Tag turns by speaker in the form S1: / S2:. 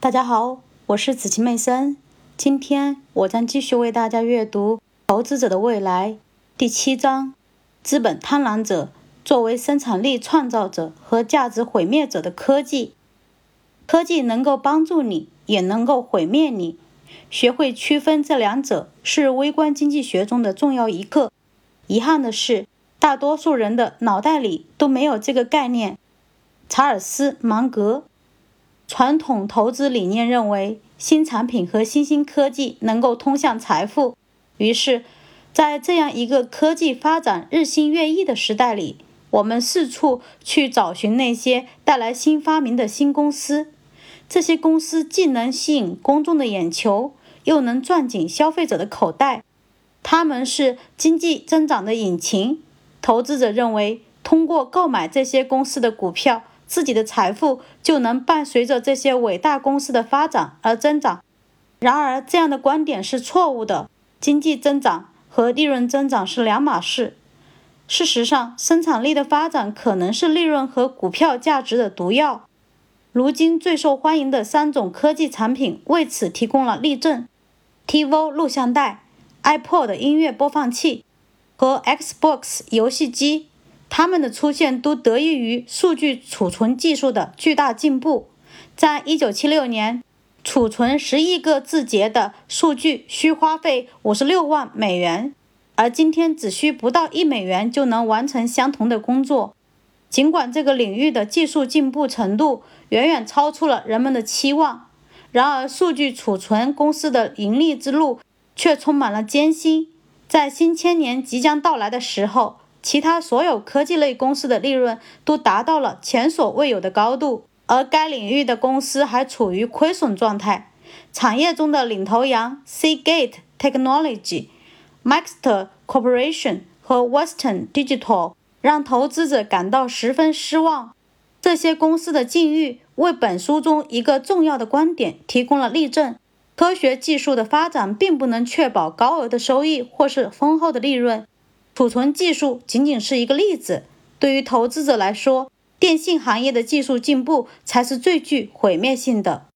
S1: 大家好，我是紫琪妹森。今天我将继续为大家阅读《投资者的未来》第七章：资本贪婪者作为生产力创造者和价值毁灭者的科技。科技能够帮助你，也能够毁灭你。学会区分这两者是微观经济学中的重要一课。遗憾的是，大多数人的脑袋里都没有这个概念。查尔斯·芒格。传统投资理念认为，新产品和新兴科技能够通向财富。于是，在这样一个科技发展日新月异的时代里，我们四处去找寻那些带来新发明的新公司。这些公司既能吸引公众的眼球，又能赚进消费者的口袋。他们是经济增长的引擎。投资者认为，通过购买这些公司的股票，自己的财富就能伴随着这些伟大公司的发展而增长。然而，这样的观点是错误的。经济增长和利润增长是两码事。事实上，生产力的发展可能是利润和股票价值的毒药。如今最受欢迎的三种科技产品为此提供了例证：T.V. 录像带、iPod 音乐播放器和 Xbox 游戏机。它们的出现都得益于数据储存技术的巨大进步。在1976年，储存十亿个字节的数据需花费五十六万美元，而今天只需不到一美元就能完成相同的工作。尽管这个领域的技术进步程度远远超出了人们的期望，然而数据储存公司的盈利之路却充满了艰辛。在新千年即将到来的时候，其他所有科技类公司的利润都达到了前所未有的高度，而该领域的公司还处于亏损状态。产业中的领头羊 Seagate Technology、m a x t e r Corporation 和 Western Digital 让投资者感到十分失望。这些公司的境遇为本书中一个重要的观点提供了例证：科学技术的发展并不能确保高额的收益或是丰厚的利润。储存技术仅仅是一个例子，对于投资者来说，电信行业的技术进步才是最具毁灭性的。